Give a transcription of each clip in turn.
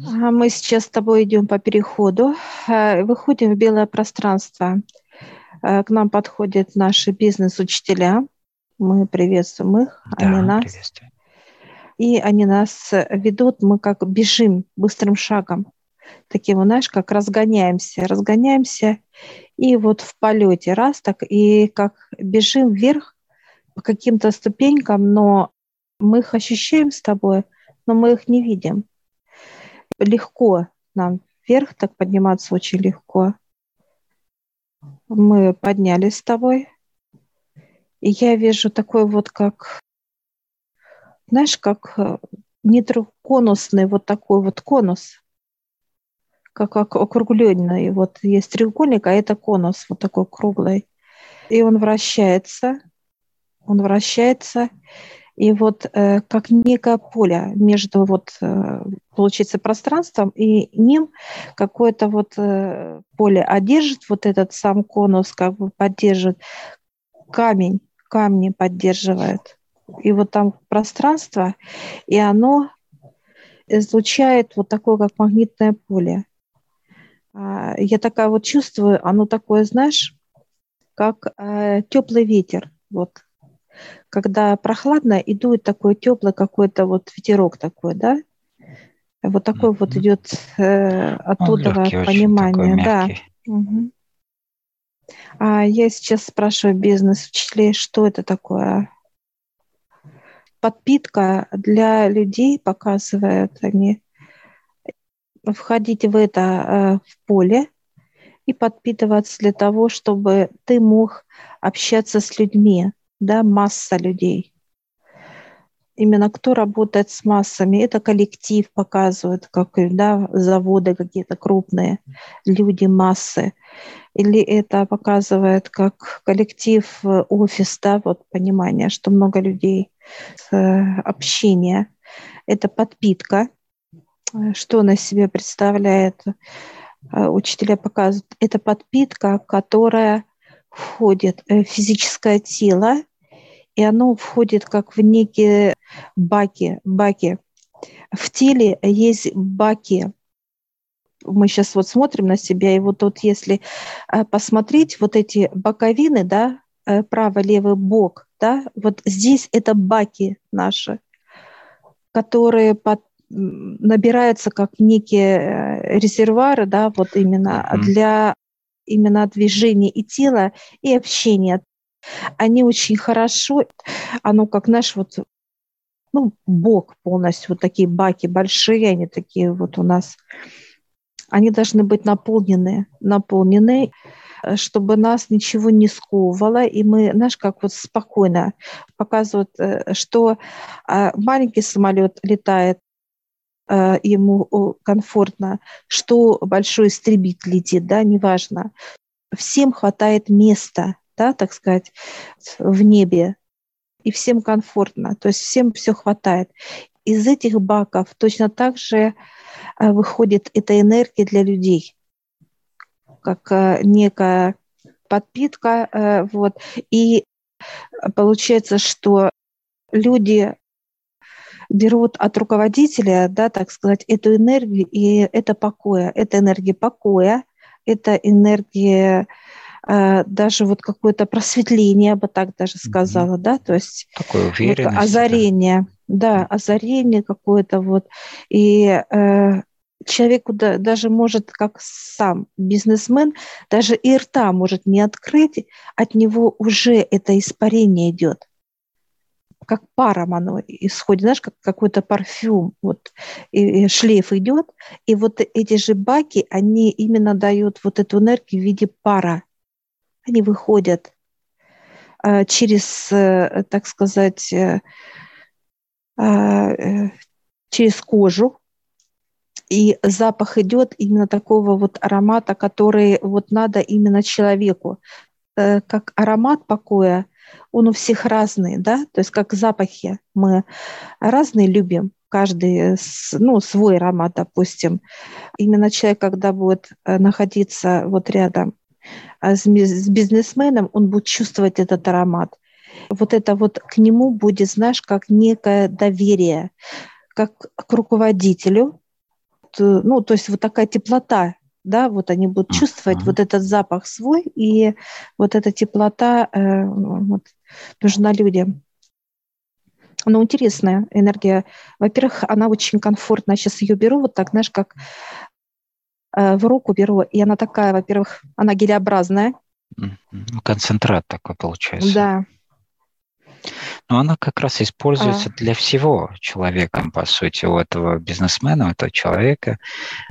Мы сейчас с тобой идем по переходу, э, выходим в белое пространство. Э, к нам подходят наши бизнес-учителя. Мы приветствуем их, да, они нас. И они нас ведут, мы как бежим быстрым шагом. Таким, знаешь, как разгоняемся, разгоняемся, и вот в полете раз так, и как бежим вверх по каким-то ступенькам, но мы их ощущаем с тобой, но мы их не видим. Легко нам вверх так подниматься очень легко. Мы поднялись с тобой. И я вижу такой вот как, знаешь, как э, не конусный вот такой вот конус, как округленный. Вот есть треугольник, а это конус вот такой круглый. И он вращается, он вращается, и вот э, как некое поле между вот, э, получается, пространством и ним какое-то вот э, поле, а вот этот сам конус, как бы поддерживает камень, камни поддерживает. И вот там пространство, и оно излучает вот такое, как магнитное поле. А, я такая вот чувствую, оно такое, знаешь, как теплый ветер. Вот когда прохладно и дует такой теплый какой-то вот ветерок такой, да? Вот такой mm-hmm. вот идет э, оттуда Он легкий, понимание, да. Угу. А я сейчас спрашиваю бизнес-учителей, что это такое? Подпитка для людей показывают они. Входите в это э, в поле и подпитываться для того, чтобы ты мог общаться с людьми да, масса людей. Именно кто работает с массами, это коллектив показывает, как да, заводы какие-то крупные, люди, массы. Или это показывает как коллектив, офис, да, вот понимание, что много людей, общение. Это подпитка, что она себе представляет, учителя показывают. Это подпитка, которая входит в физическое тело, и оно входит как в некие баки, баки. В теле есть баки. Мы сейчас вот смотрим на себя, и вот тут если э, посмотреть вот эти боковины, да, э, правый-левый бок, да, вот здесь это баки наши, которые под, набираются как некие э, резервуары, да, вот именно mm-hmm. для именно движения и тела, и общения они очень хорошо, оно как наш вот, ну, бок полностью, вот такие баки большие, они такие вот у нас, они должны быть наполнены, наполнены, чтобы нас ничего не сковывало, и мы, знаешь, как вот спокойно показывают, э, что а, маленький самолет летает, э, ему комфортно, что большой истребитель летит, да, неважно. Всем хватает места, да, так сказать, в небе, и всем комфортно, то есть всем все хватает. Из этих баков точно так же э, выходит эта энергия для людей, как э, некая подпитка, э, вот, и получается, что люди берут от руководителя, да, так сказать, эту энергию, и это покоя, это энергия покоя, это энергия даже вот какое-то просветление, я бы так даже сказала, mm-hmm. да, то есть такое вот озарение, да, да озарение какое-то вот, и э, человеку да, даже может, как сам бизнесмен, даже и рта может не открыть, от него уже это испарение идет как паром оно исходит, знаешь, как какой-то парфюм, вот, и, и шлейф идет, и вот эти же баки, они именно дают вот эту энергию в виде пара. Они выходят э, через, э, так сказать, э, через кожу, и запах идет именно такого вот аромата, который вот надо именно человеку. Как аромат покоя, он у всех разный, да, то есть как запахи мы разные любим, каждый ну, свой аромат, допустим. Именно человек, когда будет находиться вот рядом а с бизнесменом, он будет чувствовать этот аромат. Вот это вот к нему будет, знаешь, как некое доверие, как к руководителю, э, ну, то есть вот такая теплота, да, вот они будут чувствовать uh-huh. вот этот запах свой, и вот эта теплота э, вот, нужна людям. Ну, интересная энергия. Во-первых, она очень комфортная. Сейчас ее беру вот так, знаешь, как э, в руку беру, и она такая, во-первых, она гелеобразная. Концентрат такой получается. Да, но она как раз используется а. для всего человека, по сути, у этого бизнесмена, у этого человека,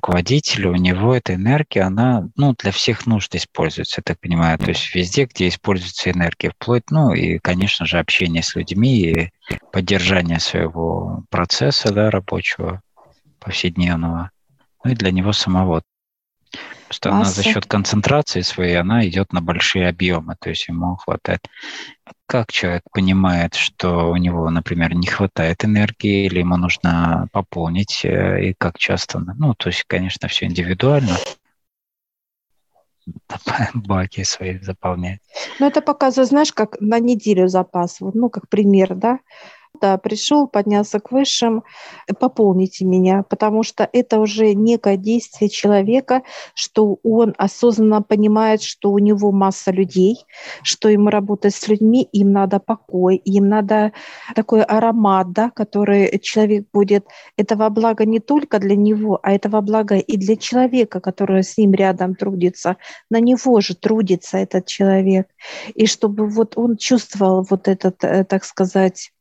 руководителя, у него эта энергия, она ну, для всех нужд используется, я так понимаю. То есть везде, где используется энергия, вплоть, ну и, конечно же, общение с людьми и поддержание своего процесса да, рабочего, повседневного, ну и для него самого. Просто Масса. она за счет концентрации своей, она идет на большие объемы, то есть ему хватает. Как человек понимает, что у него, например, не хватает энергии или ему нужно пополнить, э, и как часто? Ну, то есть, конечно, все индивидуально. Баки свои заполнять. Ну, это показывает, знаешь, как на неделю запас, вот, ну, как пример, да, да, пришел, поднялся к высшим, пополните меня, потому что это уже некое действие человека, что он осознанно понимает, что у него масса людей, что ему работать с людьми, им надо покой, им надо такой аромат, да, который человек будет, этого блага не только для него, а этого блага и для человека, который с ним рядом трудится. На него же трудится этот человек. И чтобы вот он чувствовал вот этот, э, так сказать,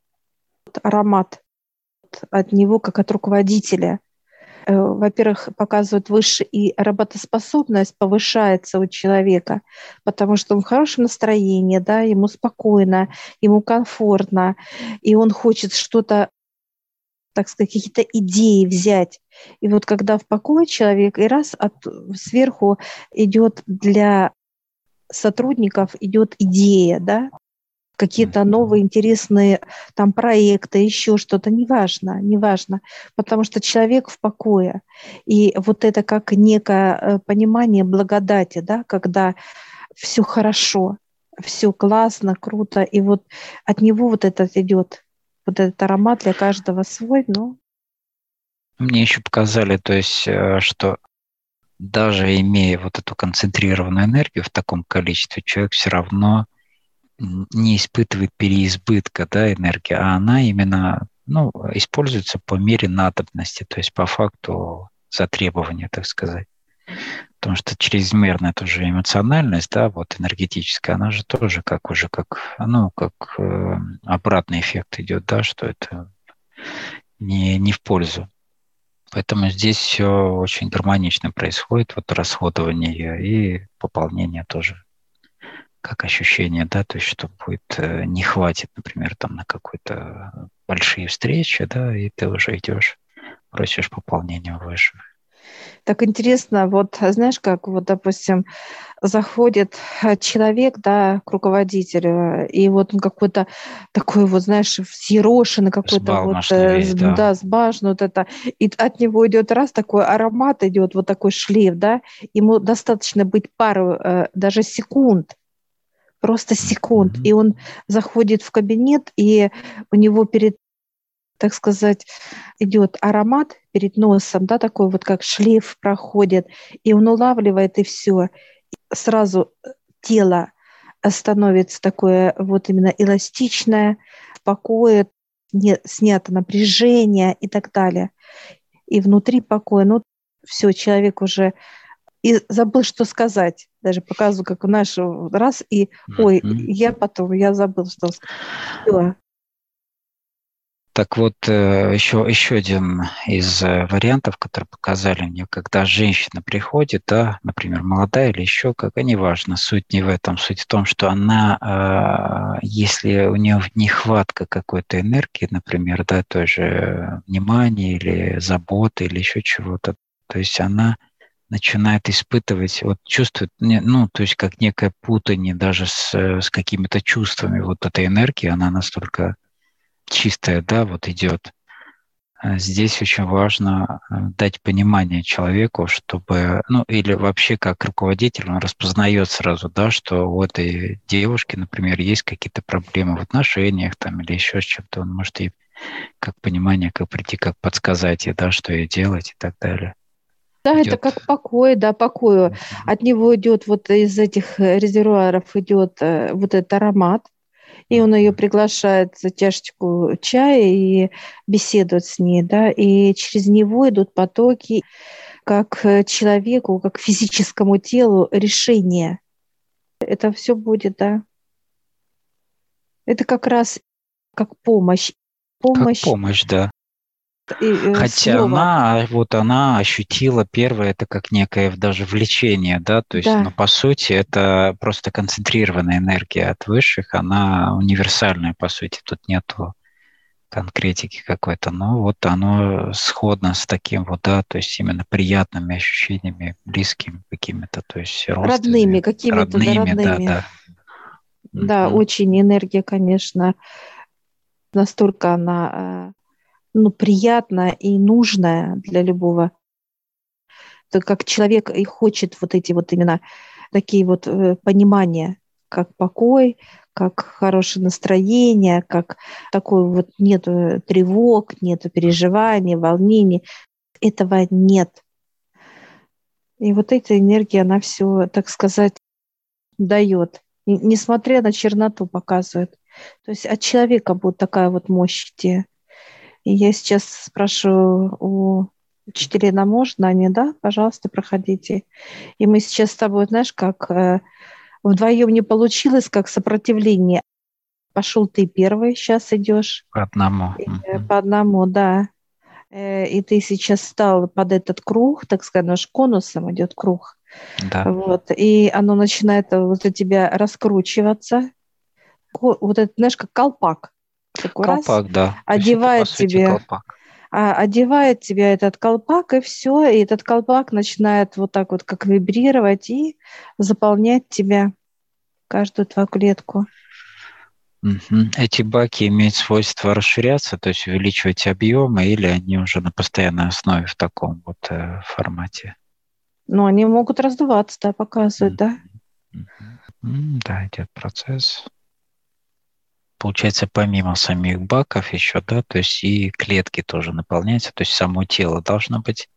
аромат от него, как от руководителя. Э, во-первых, показывает выше, и работоспособность повышается у человека, потому что он в хорошем настроении, да, ему спокойно, ему комфортно, и он хочет что-то так сказать, какие-то идеи взять. И вот когда в покое человек, и раз от, сверху идет для сотрудников идет идея, да, какие-то новые интересные там проекты, еще что-то, неважно, неважно, потому что человек в покое. И вот это как некое э, понимание благодати, да, когда все хорошо, все классно, круто, и вот от него вот этот идет, вот этот аромат для каждого свой, но... Мне еще показали, то есть, э, что даже имея вот эту концентрированную энергию в таком количестве, человек все равно не испытывает переизбытка да, энергии, а она именно ну, используется по мере надобности, то есть по факту затребования, так сказать. Потому что чрезмерная тоже эмоциональность, да, вот энергетическая, она же тоже как уже как, ну, как э, обратный эффект идет, да, что это не, не в пользу. Поэтому здесь все очень гармонично происходит, вот расходование и пополнение тоже как ощущение, да, то есть что будет, э, не хватит, например, там на какой-то большие встречи, да, и ты уже идешь, просишь пополнения выше. Так интересно, вот знаешь, как вот, допустим, заходит э, человек, да, к руководителю, и вот он какой-то такой вот, знаешь, взъерошенный какой-то вот, э, весь, да. да, сбажен вот это, и от него идет раз такой аромат идет, вот такой шлейф, да, ему достаточно быть пару, даже секунд, просто секунд. И он заходит в кабинет, и у него перед так сказать, идет аромат перед носом, да, такой вот как шлейф проходит, и он улавливает, и все. Сразу тело становится такое вот именно эластичное, в покое, не, снято напряжение и так далее. И внутри покоя, ну, все, человек уже и забыл, что сказать. Даже показываю, как в наш раз, и ой, mm-hmm. я потом, я забыл, что сказать. Так вот, еще, э, еще один из э, вариантов, который показали мне, когда женщина приходит, да, например, молодая или еще как, неважно, суть не в этом, суть в том, что она, э, если у нее нехватка какой-то энергии, например, да, той же внимания или заботы или еще чего-то, то есть она начинает испытывать, вот чувствует, ну, то есть как некое путание даже с, с какими-то чувствами. Вот эта энергия, она настолько чистая, да, вот идет. А здесь очень важно э, дать понимание человеку, чтобы, ну, или вообще как руководитель, он распознает сразу, да, что у этой девушки, например, есть какие-то проблемы в отношениях там или еще с чем-то, он может ей как понимание, как прийти, как подсказать ей, да, что ей делать и так далее. Да, идет... это как покой, да, покою. От него идет вот из этих резервуаров идет э, вот этот аромат, и он ее приглашает за чашечку чая и беседует с ней, да, и через него идут потоки как человеку, как физическому телу решения. Это все будет, да. Это как раз как помощь. Помощь. Как помощь, да. И, э, Хотя снова. она, вот она ощутила первое, это как некое даже влечение, да, то есть, да. ну, по сути, это просто концентрированная энергия от высших, она универсальная, по сути, тут нету конкретики какой-то, но вот оно сходно с таким вот, да, то есть именно приятными ощущениями, близкими какими-то, то есть родными какими-то, родными, да, родными. да, да. Да, mm-hmm. очень энергия, конечно, настолько она э, ну, приятная и нужная для любого. То как человек и хочет вот эти вот именно такие вот э, понимания, как покой, как хорошее настроение, как такой вот нету тревог, нету переживаний, волнений. Этого нет. И вот эта энергия, она все, так сказать, дает. несмотря на черноту показывает. То есть от человека будет такая вот мощь идти. И я сейчас спрашиваю у учителей можно, они, да, пожалуйста, проходите. И мы сейчас с тобой, знаешь, как э, вдвоем не получилось, как сопротивление. Пошел ты первый, сейчас идешь. По одному. И, mm По одному, да. Э, и ты сейчас стал под этот круг, так сказать, наш конусом идет круг. Да. Вот, и оно начинает возле тебя раскручиваться. Вот это, знаешь, как колпак. Такой колпак, раз, да. Одевает это, тебе, колпак. А, одевает тебя этот колпак, и все, и этот колпак начинает вот так вот как вибрировать и заполнять тебя, каждую твою клетку. Эти баки имеют свойство расширяться, то есть увеличивать объемы, или они уже на постоянной основе в таком вот э, формате? Ну, они могут раздуваться, да, показывают, mm-hmm. да. Mm-hmm. Да, идет процесс получается, помимо самих баков еще, да, то есть и клетки тоже наполняются, то есть само тело должно быть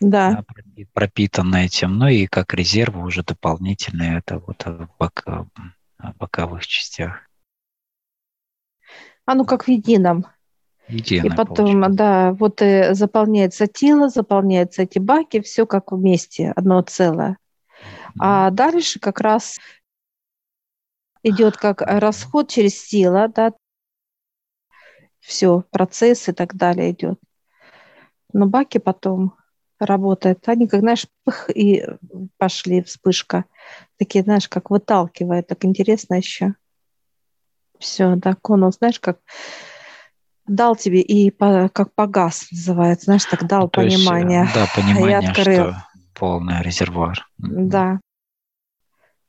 да. пропитано этим, ну и как резервы уже дополнительные, это вот в бок, боковых частях. А ну как в едином. Едино, и потом, получается. да, вот и э, заполняется тело, заполняются эти баки, все как вместе, одно целое. А дальше как раз идет как расход через тело, да, все, процесс и так далее идет. Но баки потом работают, они, как, знаешь, пых, и пошли, вспышка. Такие, знаешь, как выталкивает, так интересно еще. Все, да, конус, знаешь, как дал тебе и по, как погас называется, знаешь, так дал ну, понимание. Есть, да, понимание, и открыл. что полный резервуар. Да,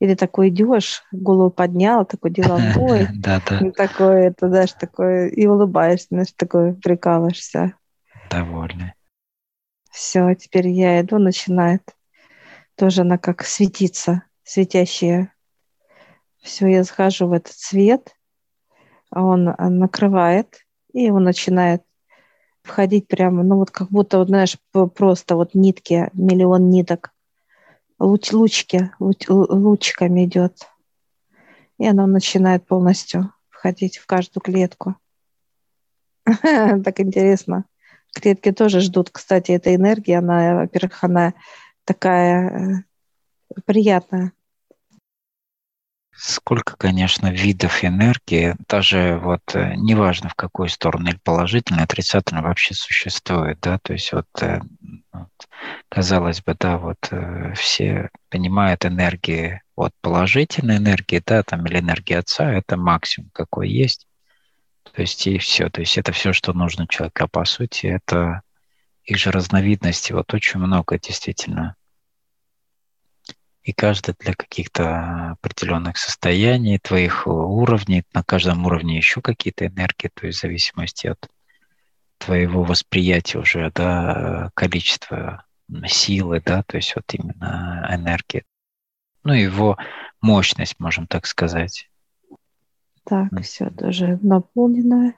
и ты такой идешь, голову поднял, такой деловой. Да, да. Такой, это, знаешь, такой, и улыбаешься, знаешь, такой прикалываешься. Довольный. Все, теперь я иду, начинает. Тоже она как светится, светящая. Все, я захожу в этот свет, а он накрывает, и он начинает входить прямо, ну вот как будто, вот, знаешь, просто вот нитки, миллион ниток луч, лучки, луч, лучиками идет. И оно начинает полностью входить в каждую клетку. Так интересно. Клетки тоже ждут, кстати, этой энергии. Она, во-первых, она такая э, приятная. Сколько, конечно, видов энергии, даже вот э, неважно в какую сторону, или положительно, отрицательно вообще существует, да, то есть вот, э, вот казалось бы, да, вот э, все понимают энергии, вот положительной энергии, да, там, или энергии Отца, это максимум, какой есть, то есть и все, то есть это все, что нужно человеку, а по сути это их же разновидности, вот очень много действительно и каждый для каких-то определенных состояний, твоих уровней, на каждом уровне еще какие-то энергии, то есть в зависимости от твоего восприятия уже, да, количества силы, да, то есть вот именно энергии. Ну, его мощность, можем так сказать. Так, mm. все тоже наполненное.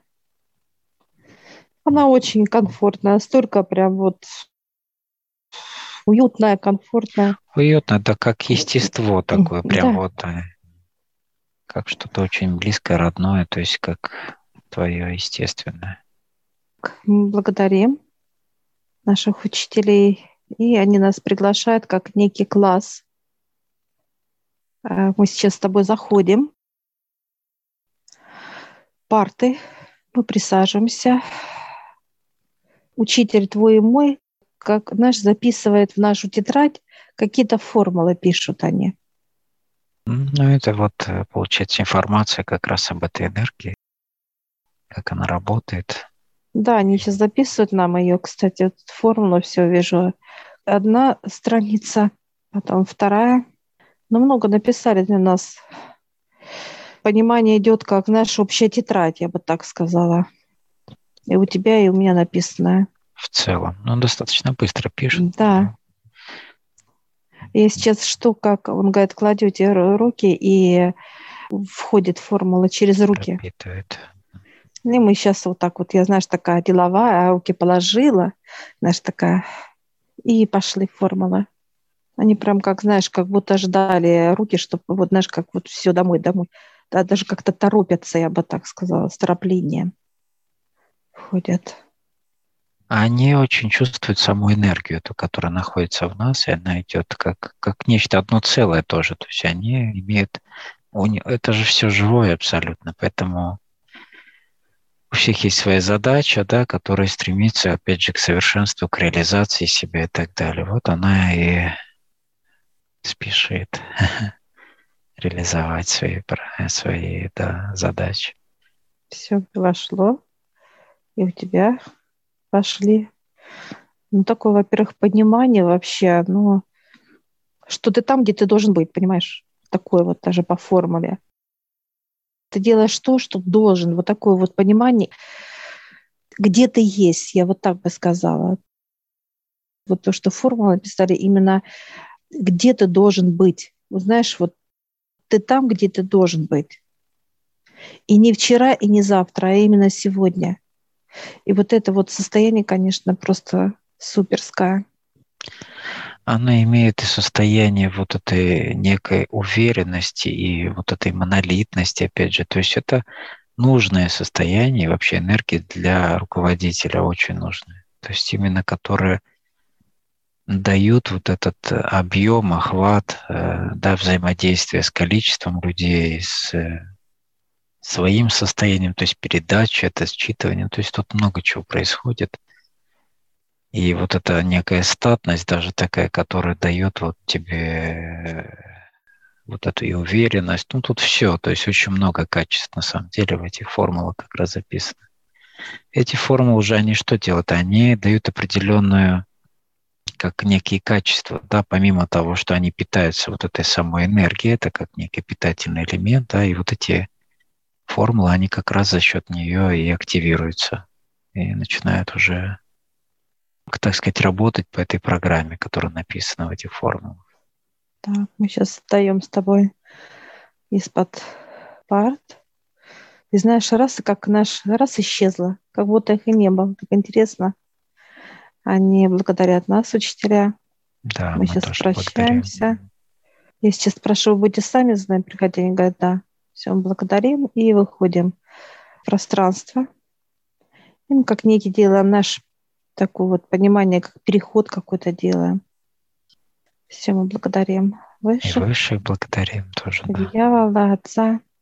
Она очень комфортная, столько прям вот уютное, комфортное. Уютно, да, как естество такое, прям да. вот, как что-то очень близкое, родное, то есть как твое естественное. Мы благодарим наших учителей, и они нас приглашают как некий класс. Э, мы сейчас с тобой заходим. Парты. Мы присаживаемся. Учитель твой и мой, как наш, записывает в нашу тетрадь, какие-то формулы пишут они. Ну, это вот э, получается информация как раз об этой энергии, как она работает. Да, они сейчас записывают нам ее, кстати, вот формулу все вижу. Одна страница, потом вторая. Ну, много написали для нас. Понимание идет как, знаешь, общая тетрадь, я бы так сказала. И у тебя, и у меня написанное. В целом. Ну, достаточно быстро пишет. Да. И сейчас что, как он говорит, кладете руки и входит формула через руки. Пропитывает. И мы сейчас вот так вот, я, знаешь, такая деловая, а руки положила, знаешь, такая, и пошли формулы. Они прям как, знаешь, как будто ждали руки, чтобы вот, знаешь, как вот все домой, домой. Да, даже как-то торопятся, я бы так сказала, с тороплением ходят они очень чувствуют саму энергию, эту, которая находится в нас, и она идет как, как нечто одно целое тоже. То есть они имеют... Это же все живое абсолютно, поэтому у всех есть своя задача, да, которая стремится, опять же, к совершенству, к реализации себя и так далее. Вот она и спешит реализовать свои, свои да, задачи. Все вошло, и у тебя пошли. Ну, такое, во-первых, понимание вообще, ну, что ты там, где ты должен быть, понимаешь? Такое вот даже по формуле. Ты делаешь то, что должен. Вот такое вот понимание, где ты есть, я вот так бы сказала. Вот то, что формулы написали, именно где ты должен быть. Вот знаешь, вот ты там, где ты должен быть. И не вчера, и не завтра, а именно сегодня – и вот это вот состояние, конечно, просто суперское. Оно имеет и состояние вот этой некой уверенности и вот этой монолитности, опять же. То есть это нужное состояние, вообще энергии для руководителя очень нужное. То есть именно которое дают вот этот объем, охват, э, да, взаимодействия с количеством людей, с своим состоянием, то есть передача, это считывание, то есть тут много чего происходит. И вот эта некая статность даже такая, которая дает вот тебе вот эту и уверенность, ну тут все, то есть очень много качеств на самом деле в этих формулах как раз записано. Эти формулы уже они что делают? Они дают определенную как некие качества, да, помимо того, что они питаются вот этой самой энергией, это как некий питательный элемент, да, и вот эти формулы, они как раз за счет нее и активируются и начинают уже, так сказать, работать по этой программе, которая написана в этих формулах. Так, мы сейчас встаем с тобой из-под парт. И знаешь, раз как наш раз исчезла, как будто их и не было. Так интересно. Они благодарят нас, учителя. Да, мы, мы сейчас прощаемся. Благодарим. Я сейчас спрашиваю, будете сами приходить? Они говорят, да. Все, благодарим и выходим в пространство. И мы как некий делаем наш такое вот понимание, как переход какой-то делаем. Все, мы благодарим Высших. И высших благодарим тоже. Дьявола, Отца